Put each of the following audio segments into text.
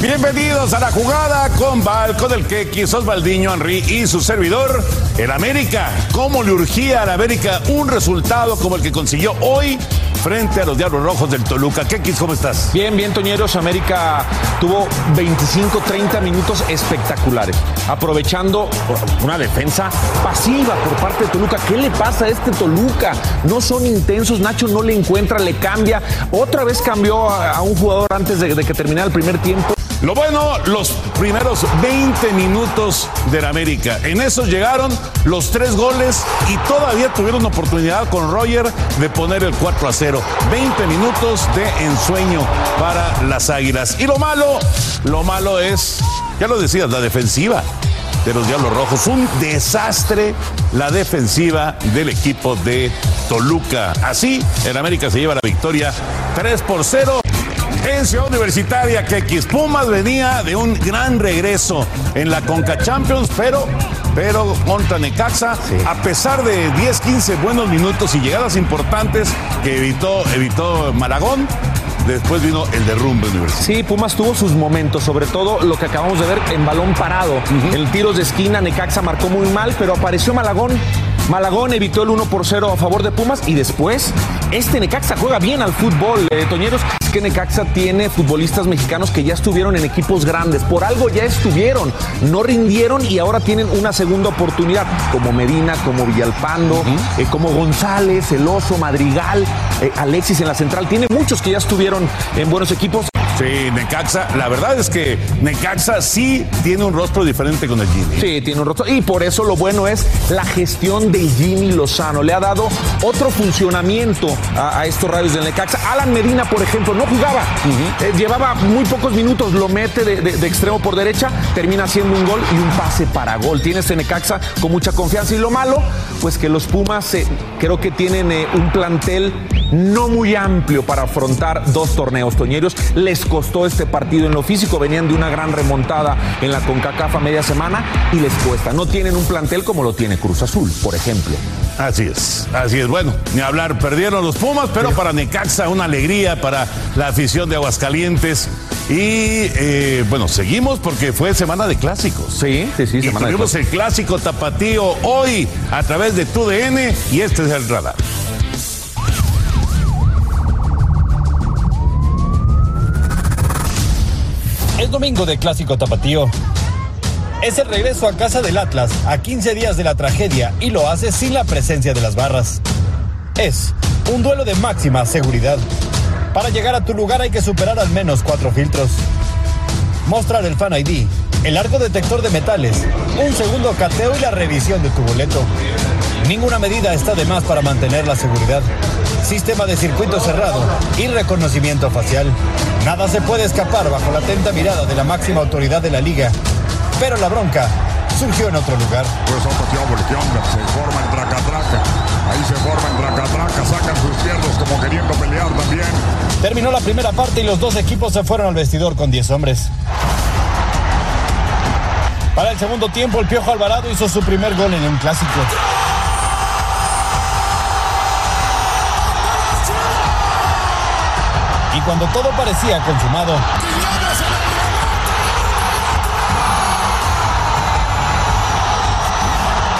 Bienvenidos a la jugada con Val, con el Keki, Osvaldiño, Henry y su servidor, el América. ¿Cómo le urgía a la América un resultado como el que consiguió hoy frente a los Diablos Rojos del Toluca? Keki, ¿cómo estás? Bien, bien, Toñeros. América tuvo 25, 30 minutos espectaculares, aprovechando una defensa pasiva por parte de Toluca. ¿Qué le pasa a este Toluca? No son intensos, Nacho no le encuentra, le cambia. Otra vez cambió a, un jugador antes de que terminara el primer tiempo. Lo bueno, los primeros 20 minutos del América. En esos llegaron los tres goles y todavía tuvieron oportunidad con Roger de poner el 4 a 0. 20 minutos de ensueño para las Águilas. Y lo malo, lo malo es, ya lo decías, la defensiva de los Diablos Rojos. Un desastre la defensiva del equipo de Toluca. Así, el América se lleva la victoria 3 por 0 en Ciudad Universitaria que X Pumas venía de un gran regreso en la Conca Champions, pero, pero contra Necaxa, a pesar de 10, 15 buenos minutos y llegadas importantes que evitó, evitó Malagón. Después vino el derrumbe universitario. Sí, Pumas tuvo sus momentos, sobre todo lo que acabamos de ver en balón parado. El tiro de esquina, Necaxa marcó muy mal, pero apareció Malagón. Malagón evitó el 1 por 0 a favor de Pumas y después este Necaxa juega bien al fútbol, eh, Toñeros. Es que Necaxa tiene futbolistas mexicanos que ya estuvieron en equipos grandes, por algo ya estuvieron, no rindieron y ahora tienen una segunda oportunidad, como Medina, como Villalpando, eh, como González, El Oso, Madrigal, eh, Alexis en la central. Tiene muchos que ya estuvieron en buenos equipos. Sí, Necaxa, la verdad es que Necaxa sí tiene un rostro diferente con el Jimmy. Sí, tiene un rostro. Y por eso lo bueno es la gestión de Jimmy Lozano. Le ha dado otro funcionamiento a, a estos radios del Necaxa. Alan Medina, por ejemplo, no jugaba. Eh, llevaba muy pocos minutos, lo mete de, de- de extremo por derecha, termina haciendo un gol y un pase para gol. Tiene este Necaxa con mucha confianza. Y lo malo, pues que los Pumas eh, creo que tienen eh, un plantel no muy amplio para afrontar dos torneos toñeros. Les costó este partido en lo físico, venían de una gran remontada en la CONCACAF a media semana y les cuesta. No tienen un plantel como lo tiene Cruz Azul, por ejemplo. Así es, así es. Bueno, ni hablar, perdieron los Pumas, pero para Necaxa una alegría para la afición de Aguascalientes. Y eh, bueno, seguimos porque fue semana de clásicos. Sí, sí, sí, Y semana de tuvimos el clásico tapatío hoy a través de TUDN y este es el radar. Es domingo de Clásico Tapatío. Es el regreso a casa del Atlas a 15 días de la tragedia y lo hace sin la presencia de las barras. Es un duelo de máxima seguridad. Para llegar a tu lugar hay que superar al menos cuatro filtros. Mostrar el Fan ID, el arco detector de metales, un segundo cateo y la revisión de tu boleto. Ninguna medida está de más para mantener la seguridad. Sistema de circuito cerrado y reconocimiento facial. Nada se puede escapar bajo la atenta mirada de la máxima autoridad de la liga. Pero la bronca surgió en otro lugar. Pues se forma el traca-traca. Ahí se forma el traca-traca, sacan sus piernas como queriendo pelear también. Terminó la primera parte y los dos equipos se fueron al vestidor con 10 hombres. Para el segundo tiempo, el Piojo Alvarado hizo su primer gol en un clásico. Cuando todo parecía consumado,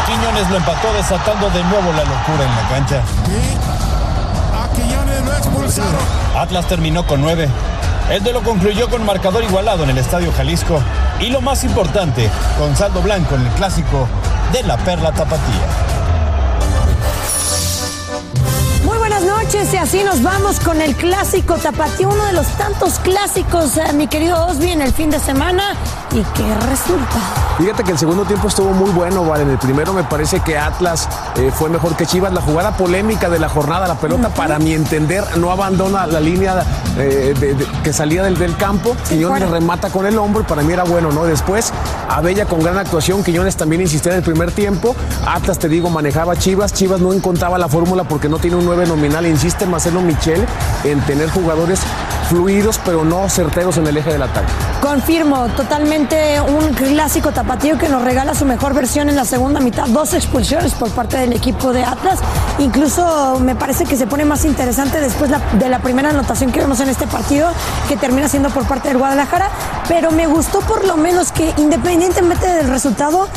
Quiñones lo empató desatando de nuevo la locura en la cancha. Atlas terminó con nueve. El lo concluyó con marcador igualado en el Estadio Jalisco. Y lo más importante, con saldo blanco en el clásico de la Perla Tapatía. Noches y así nos vamos con el clásico Tapatío, uno de los tantos clásicos, eh, mi querido Osby, en el fin de semana. ¿Y qué resulta? Fíjate que el segundo tiempo estuvo muy bueno, ¿vale? En el primero me parece que Atlas eh, fue mejor que Chivas. La jugada polémica de la jornada, la pelota, para mi entender, no abandona la línea eh, que salía del, del campo. Quiñones remata con el hombro y para mí era bueno, ¿no? Después, Abella con gran actuación. Quiñones también insistía en el primer tiempo. Atlas, te digo, manejaba Chivas. Chivas no encontraba la fórmula porque no tiene un 9 nominal. Insiste Marcelo Michel en tener jugadores fluidos pero no certeros en el eje del ataque. Confirmo, totalmente un clásico tapatío que nos regala su mejor versión en la segunda mitad. Dos expulsiones por parte del equipo de Atlas. Incluso me parece que se pone más interesante después de la primera anotación que vemos en este partido, que termina siendo por parte del Guadalajara. Pero me gustó por lo menos que independientemente del resultado,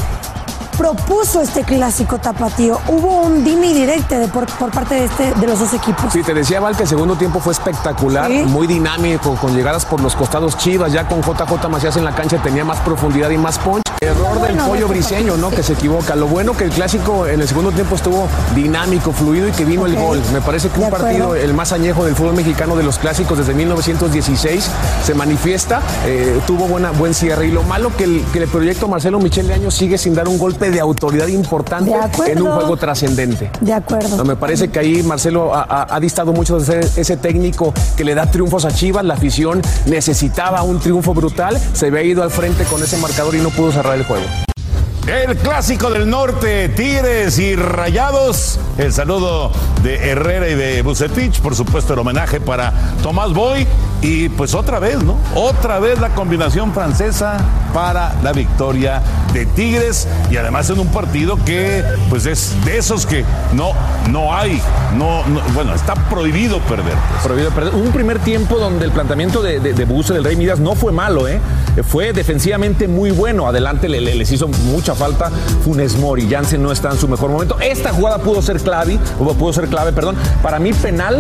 propuso este clásico tapatío. Hubo un dime y directe de por, parte de, este, de los dos equipos. Sí, te decía Val que el segundo tiempo fue espectacular, muy dinámico, con llegadas por los costados chivas, ya con JJ Macías en la cancha tenía más profundidad y más punch. Error del pollo briseño, ¿no? Que se equivoca. Lo bueno que el clásico en el segundo tiempo estuvo dinámico, fluido y que vino el gol. Me parece que un partido, el más añejo del fútbol mexicano de los clásicos desde 1916, se manifiesta, eh, tuvo buena, buen cierre. Y lo malo que el, que el proyecto Marcelo Michel de Año sigue sin dar un golpe de autoridad importante en un juego trascendente. De acuerdo. me parece que ahí Marcelo ha, distado mucho de ser ese técnico que le da triunfos a Chivas. La afición necesitaba un triunfo brutal. Se había ido al frente con ese marcador y no pudo cerrar el juego. El clásico del norte, Tigres y Rayados. El saludo de Herrera y de Bucetich, por supuesto el homenaje para Tomás Boy. Y pues otra vez, ¿no? Otra vez la combinación francesa para la victoria de Tigres. Y además en un partido que pues es de esos que no, no hay, no, bueno, está prohibido perder. Pues. Prohibido perder. Un primer tiempo donde el planteamiento de, de, del Rey Midas no fue malo, ¿eh? Fue defensivamente muy bueno. Adelante les hizo mucha falta Funes Mori. Jansen no está en su mejor momento. Esta jugada pudo ser clave, pudo ser clave, perdón. Para mí penal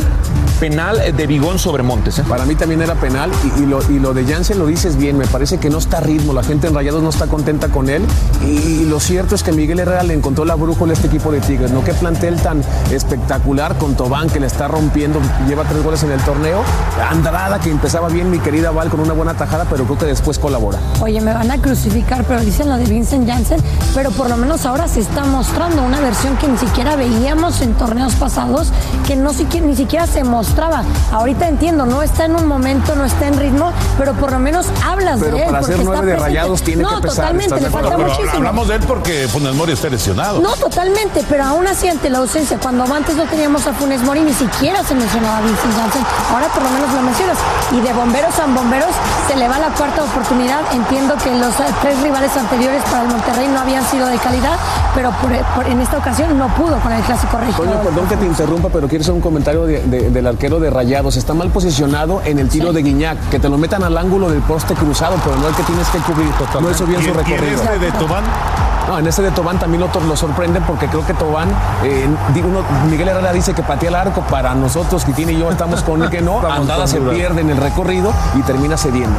penal de Bigón sobre Montes. ¿eh? Para mí también era penal y, lo, y lo de Jansen lo dices bien, me parece que no está a ritmo, la gente en Rayados no está contenta con él y, lo cierto es que Miguel Herrera le encontró la brújula a este equipo de Tigres, ¿no? Qué plantel tan espectacular con Tobán que le está rompiendo, lleva tres goles en el torneo, Andrada que empezaba bien mi querida Val con una buena tajada, pero creo que después colabora. Oye, me van a crucificar, pero dicen lo de Vincent Jansen, pero por lo menos ahora se está mostrando una versión que ni siquiera veíamos en torneos pasados, que no ni siquiera se mostró mostraba. Ahorita entiendo, no está en un momento, no está en ritmo, pero por lo menos hablas de él. Para ser nueve de rayados tiene no, que pesar. totalmente, le falta muchísimo. Hablamos de él porque Funes Mori está lesionado. No, totalmente, pero aún así ante la ausencia, cuando antes no teníamos a Funes Mori, ni siquiera se mencionaba a Vincent Janssen. Ahora por lo menos lo mencionas. Y de bomberos a bomberos se le va la cuarta oportunidad. Entiendo que los eh, tres rivales anteriores para el Monterrey no habían sido de calidad, pero en esta ocasión no pudo con el clásico rey. Coño, perdón que te interrumpa, pero quiero hacer un comentario de, del arquero de Rayados. Está mal posicionado en el tiro de Guiñac, que te lo metan al ángulo del poste cruzado, pero no el que tienes que cubrir. No hizo bien su recorrido. ¿Y de Tobán? No, en ese de Tobán también otros lo sorprenden porque creo que Tobán, eh, uno, Miguel Herrera dice que patea el arco, para nosotros, Quitín y yo estamos con el que no, Andada se pierde en el recorrido y termina cediendo.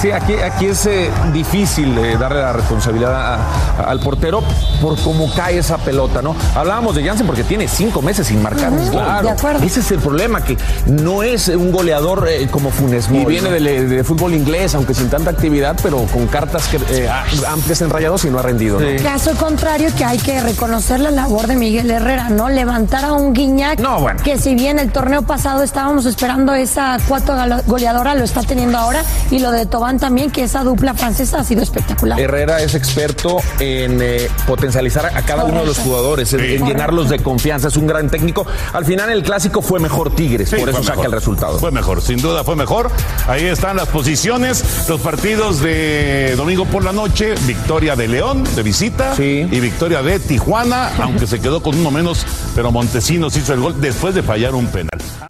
Sí, aquí, aquí es eh, difícil eh, darle la responsabilidad al portero por cómo cae esa pelota, ¿no? Hablábamos de Jansen porque tiene cinco meses sin marcar. claro. Ese es el problema, que no es un goleador como Funes Mori. Y viene de, fútbol inglés, aunque sin tanta actividad, pero con cartas que, amplias en rayados y no ha rendido. Caso contrario, que hay que reconocer la labor de Miguel Herrera, ¿no? Levantar a un Guiñac no, bueno. que si bien el torneo pasado estábamos esperando esa cuatro goleadora, lo está teniendo ahora, y lo de Tobán también, que esa dupla francesa ha sido espectacular. Herrera es experto en eh, potencializar a cada uno de los jugadores, en, llenarlos de confianza, es un gran técnico. Al final el clásico fue mejor Tigres, por eso saca el resultado. Fue mejor, sin duda fue mejor. Ahí están las posiciones, los partidos de domingo por la noche, victoria de León de visita y victoria de Tijuana, aunque se quedó con uno menos, pero Montesinos hizo el gol después de fallar un penal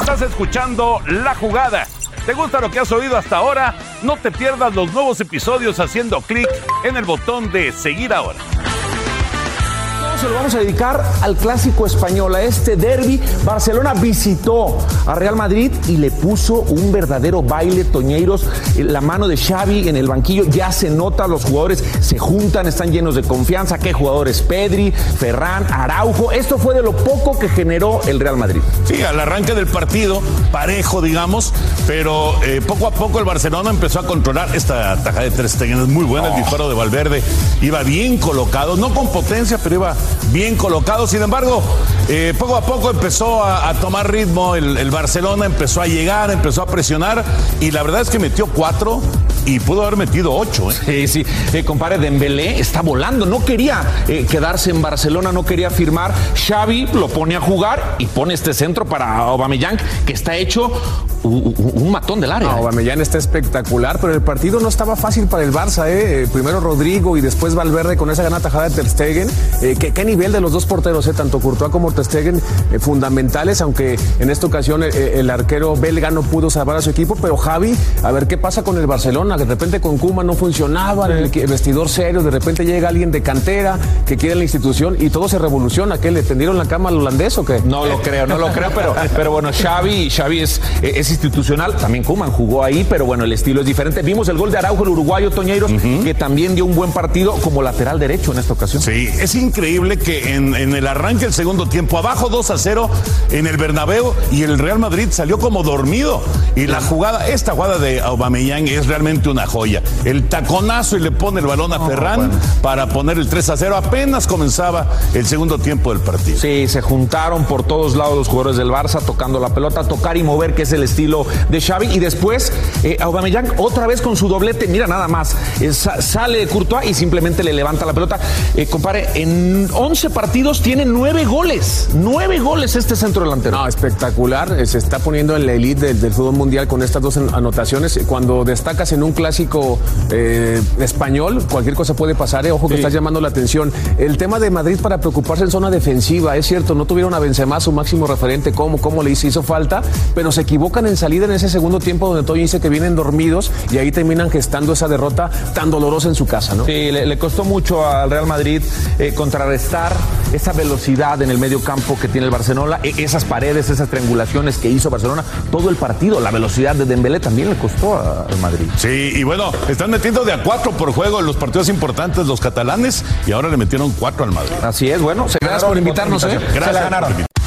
Estás escuchando La Jugada. ¿Te gusta lo que has oído hasta ahora? No te pierdas los nuevos episodios haciendo clic en el botón de seguir ahora se lo vamos a dedicar al clásico español, a este derby. Barcelona visitó a Real Madrid y le puso un verdadero baile Toñeiros. La mano de Xavi en el banquillo ya se nota, los jugadores se juntan, están llenos de confianza. ¿Qué jugadores? Pedri, Ferran, Araujo. Esto fue de lo poco que generó el Real Madrid. Sí, al arranque del partido, parejo, digamos, pero eh, poco a poco el Barcelona empezó a controlar esta taja de tres Stegen. Es muy buena el disparo de Valverde. Iba bien colocado, no con potencia, pero iba bien colocado. Sin embargo, eh, poco a poco empezó a, tomar ritmo el, Barcelona, empezó a llegar, empezó a presionar y la verdad es que metió cuatro y pudo haber metido ocho. ¿eh? Sí, sí. Eh, compare, Dembélé está volando. No quería eh, quedarse en Barcelona, no quería firmar. Xavi lo pone a jugar y pone este centro para Aubameyang, que está hecho un, matón del área. No, Aubameyang está espectacular, pero el partido no estaba fácil para el Barça. ¿eh? Primero Rodrigo y después Valverde con esa gran tajada de Ter Stegen. ¿qué, ¿qué, nivel de los dos porteros, eh? tanto Courtois como Ter Stegen, fundamentales, aunque en esta ocasión el arquero belga no pudo salvar a su equipo, pero Javi, a ver qué pasa con el Barcelona de repente con Kuma no funcionaba, el vestidor serio, de repente llega alguien de cantera que quiere la institución y todo se revoluciona. ¿Qué le tendieron la cama al holandés o qué? No lo creo, no lo creo, pero, pero bueno, Xavi, Xavi es, es institucional, también Kuman jugó ahí, pero bueno, el estilo es diferente. Vimos el gol de Araujo, el uruguayo Toñeiros, que también dio un buen partido como lateral derecho en esta ocasión. Sí, es increíble que en, en el arranque del segundo tiempo, abajo 2 a 0 en el Bernabéu y el Real Madrid salió como dormido. Y la jugada, esta jugada de Aubameyang es realmente una joya. El taconazo y le pone el balón a Ferran para poner el 3 a 0. Apenas comenzaba el segundo tiempo del partido. Sí, se juntaron por todos lados los jugadores del Barça tocando la pelota, tocar y mover, que es el estilo de Xavi. Y después, eh, Aubameyang otra vez con su doblete. Mira nada más, eh, sale Courtois y simplemente le levanta la pelota. Eh, compare, en 11 partidos tiene 9 goles. 9 goles este centro delantero. No, espectacular. Se está poniendo en la elite del, del fútbol mundial con estas dos anotaciones. Cuando destacas en un un clásico eh, español, cualquier cosa puede pasar. eh. Ojo que estás llamando la atención. El tema de Madrid para preocuparse en zona defensiva, es cierto, no tuvieron a Benzema, su máximo referente, cómo, cómo le hizo, hizo falta, pero se equivocan en salida en ese segundo tiempo donde Toño dice que vienen dormidos y ahí terminan gestando esa derrota tan dolorosa en su casa, ¿no? Sí, le, le costó mucho al Real Madrid eh, contrarrestar esa velocidad en el medio campo que tiene el Barcelona, e- esas paredes, esas triangulaciones que hizo Barcelona, todo el partido, la velocidad de Dembélé también le costó a- al Madrid. Sí, y bueno, están metiendo de a cuatro por juego en los partidos importantes los catalanes y ahora le metieron cuatro al Madrid. Así es, bueno, se Gracias por invitarnos, ¿eh? Gracias Se la ganaron.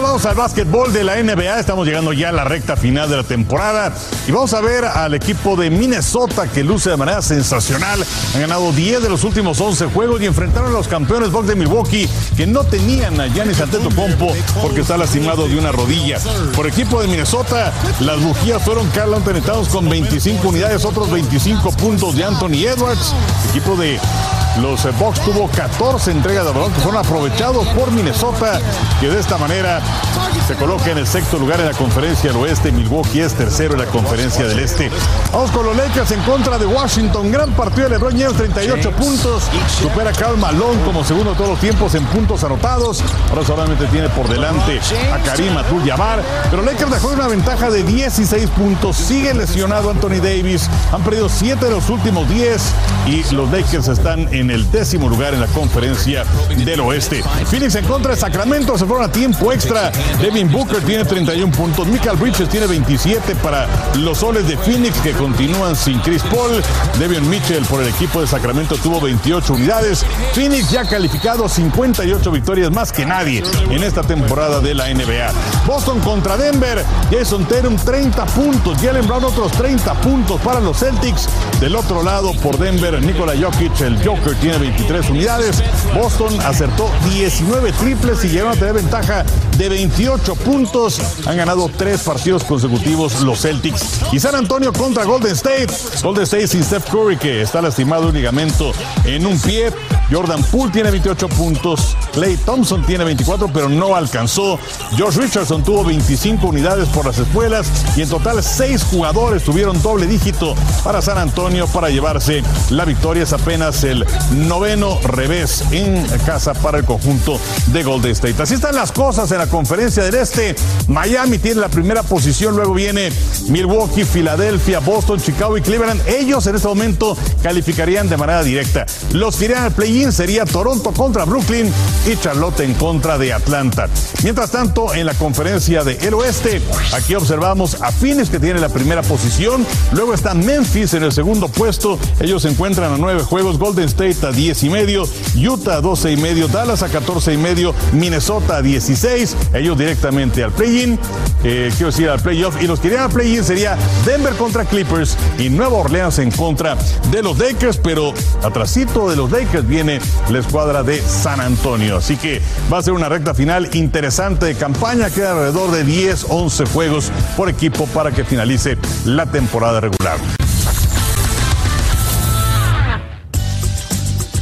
Vamos al básquetbol de la NBA. Estamos llegando ya a la recta final de la temporada. Y vamos a ver al equipo de Minnesota que luce de manera sensacional. Han ganado 10 de los últimos 11 juegos y enfrentaron a los campeones Bucks de Milwaukee que no tenían a Giannis Antetokounmpo porque está lastimado de una rodilla. Por equipo de Minnesota, las bujías fueron Carl Anthony con 25 unidades, otros 25 puntos de Anthony Edwards. Equipo de los Bucks tuvo 14 entregas de balón que fueron aprovechados por Minnesota, que de esta manera se coloca en el sexto lugar en la conferencia del oeste. Milwaukee es tercero en la conferencia del este. Vamos con los Lakers en contra de Washington. Gran partido de LeBron James, 38 puntos. Supera a Karl Malone como segundo de todos los tiempos en puntos anotados. Ahora solamente tiene por delante a Karim Abdul-Jabbar. Pero Lakers dejó una ventaja de 16 puntos. Sigue lesionado Anthony Davis. Han perdido 7 de los últimos 10 y los Lakers están en el décimo lugar en la conferencia del oeste. Phoenix en contra de Sacramento se fueron a tiempo extra. Devin Booker tiene 31 puntos. Michael Bridges tiene 27 para los soles de Phoenix que continúan sin Chris Paul. Devin Mitchell por el equipo de Sacramento tuvo 28 unidades. Phoenix ya calificado 58 victorias más que nadie en esta temporada de la NBA. Boston contra Denver. Jason Tatum 30 puntos. Jalen Brown otros 30 puntos para los Celtics. Del otro lado por Denver, Nikola Jokic, el Joker, tiene 23 unidades. Boston acertó 19 triples y llegaron a tener ventaja de 28 puntos. Han ganado tres partidos consecutivos los Celtics. Y San Antonio contra Golden State. Golden State sin Steph Curry, que está lastimado un ligamento en un pie. Jordan Poole tiene 28 puntos. Clay Thompson tiene 24, pero no alcanzó. Josh Richardson tuvo 25 unidades por las espuelas. Y en total, seis jugadores tuvieron doble dígito para San Antonio para llevarse la victoria. Es apenas el noveno revés en casa para el conjunto de Golden State. Así están las cosas en la conferencia del Este. Miami tiene la primera posición, luego viene Milwaukee, Filadelfia, Boston, Chicago y Cleveland. Ellos en este momento calificarían de manera directa. Los que al sería Toronto contra Brooklyn y Charlotte en contra de Atlanta. Mientras tanto, en la conferencia del Oeste, aquí observamos a Phoenix que tiene la primera posición. Luego está Memphis en el segundo puesto. Ellos se encuentran a nueve juegos. Golden State a 10 y medio, Utah a 12 y medio, Dallas a 14 y medio, Minnesota a 16. Ellos directamente al play-in, eh, quiero decir al playoff. Y los que irían al play-in sería Denver contra Clippers y Nueva Orleans en contra de los Lakers. Pero atrasito de los Lakers viene la escuadra de San Antonio. Así que va a ser una recta final interesante de campaña. Queda alrededor de 10, 11 juegos por equipo para que finalice la temporada regular.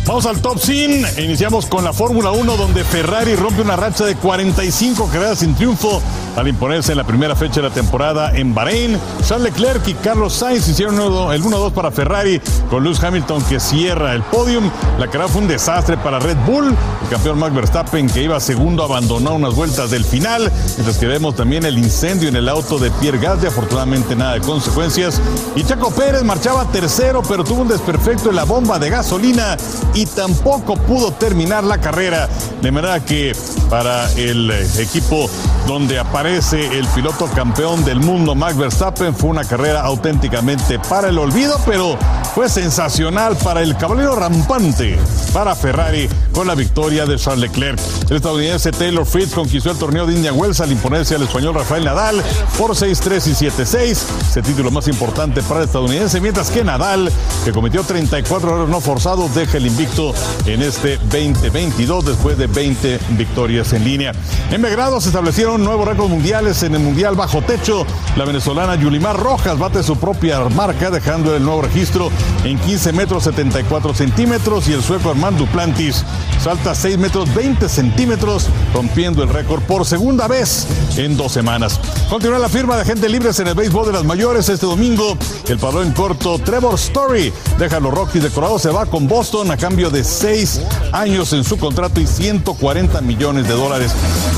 Vamos al top 100. Iniciamos con la Fórmula 1 donde Ferrari rompe una racha de 45 carreras sin triunfo al imponerse en la primera fecha de la temporada en Bahrein. Charles Leclerc y Carlos Sainz hicieron el 1-2 para Ferrari con Lewis Hamilton que cierra el podium. La carrera fue un desastre para Red Bull. El campeón Max Verstappen que iba segundo abandonó unas vueltas del final. Mientras que vemos también el incendio en el auto de Pierre Gasly. Afortunadamente nada de consecuencias. Y Chaco Pérez marchaba tercero pero tuvo un desperfecto en la bomba de gasolina y tampoco pudo terminar la carrera. De manera que para el equipo donde aparece el piloto campeón del mundo, Max Verstappen, fue una carrera auténticamente para el olvido, pero fue sensacional para el caballero rampante, para Ferrari, con la victoria de Charles Leclerc. El estadounidense Taylor Fritz conquistó el torneo de Indian Wells al imponerse al español Rafael Nadal por 6-3 y 7-6, ese título más importante para el estadounidense, mientras que Nadal, que cometió 34 errores no forzados, deja el invicto en este 2022 después de 20 victorias en línea. En Belgrado se establecieron nuevos récords mundiales en el Mundial Bajo Techo. La venezolana Yulimar Rojas bate su propia marca dejando el nuevo registro en 15 metros 74 centímetros y el sueco Armand Duplantis salta 6 metros 20 centímetros rompiendo el récord por segunda vez en dos semanas. Continúa la firma de agentes libres en el béisbol de las mayores este domingo. El palo en corto Trevor Story deja a los Rockies de Colorado, se va con Boston a cambio de 6 años en su contrato y 140 millones de dólares.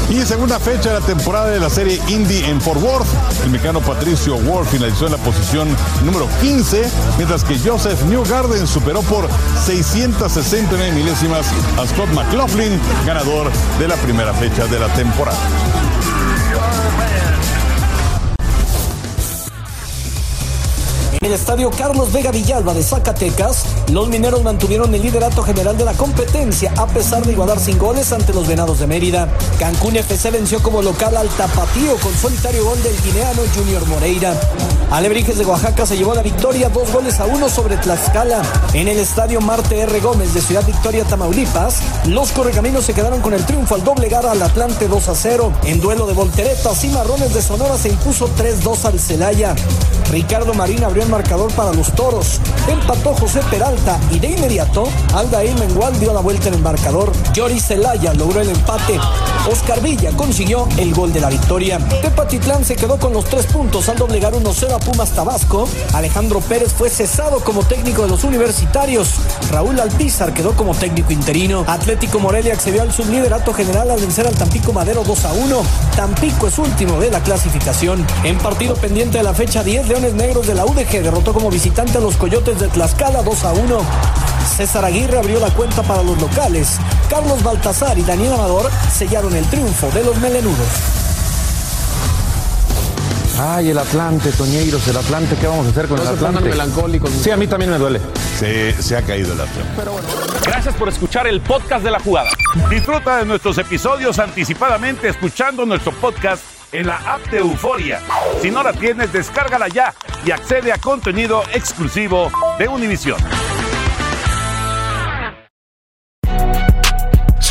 Y segunda fecha de la temporada de la serie Indy en Fort Worth, el mexicano Patricio Ward finalizó en la posición número 15, mientras que Joseph Newgarden superó por 669 milésimas a Scott McLaughlin, ganador de la primera fecha de la temporada. En el estadio Carlos Vega Villalba de Zacatecas, los mineros mantuvieron el liderato general de la competencia a pesar de igualar sin goles ante los Venados de Mérida. Cancún FC venció como local al Tapatío con solitario gol del guineano Junior Moreira. Alebrijes de Oaxaca se llevó la victoria dos goles a uno sobre Tlaxcala. En el estadio Marte R. Gómez de Ciudad Victoria, Tamaulipas, los correcaminos se quedaron con el triunfo al doblegar al Atlante 2 a 0. En duelo de volteretas y marrones de Sonora se impuso 3-2 al Celaya. Ricardo Marín abrió el marcador para los toros. Empató José Peralta y de inmediato Aldair Mengual dio la vuelta en el marcador. Jory Celaya logró el empate. Oscar Villa consiguió el gol de la victoria. Tepatitlán se quedó con los tres puntos al doblegar 1-0 a Pumas Tabasco. Alejandro Pérez fue cesado como técnico de los universitarios. Raúl Alpizar quedó como técnico interino. Atlético Morelia accedió al subliderato general al vencer al Tampico Madero 2 a 1. Tampico es último de la clasificación. En partido pendiente de la fecha 10, Leones Negros de la UDG derrotó como visitante a los Coyotes de Tlaxcala 2 a 1. César Aguirre abrió la cuenta para los locales. Carlos Baltazar y Daniel Amador sellaron el triunfo de los melenudos. Ay, el Atlante, Toñeiros, el Atlante, ¿qué vamos a hacer con No el Atlante? melancólicos. Sí, a mí también me duele. Se, se ha caído el Atlante. Gracias por escuchar el podcast de la jugada. Disfruta de nuestros episodios anticipadamente escuchando nuestro podcast en la app de Euforia. Si no la tienes, descárgala ya y accede a contenido exclusivo de Univision.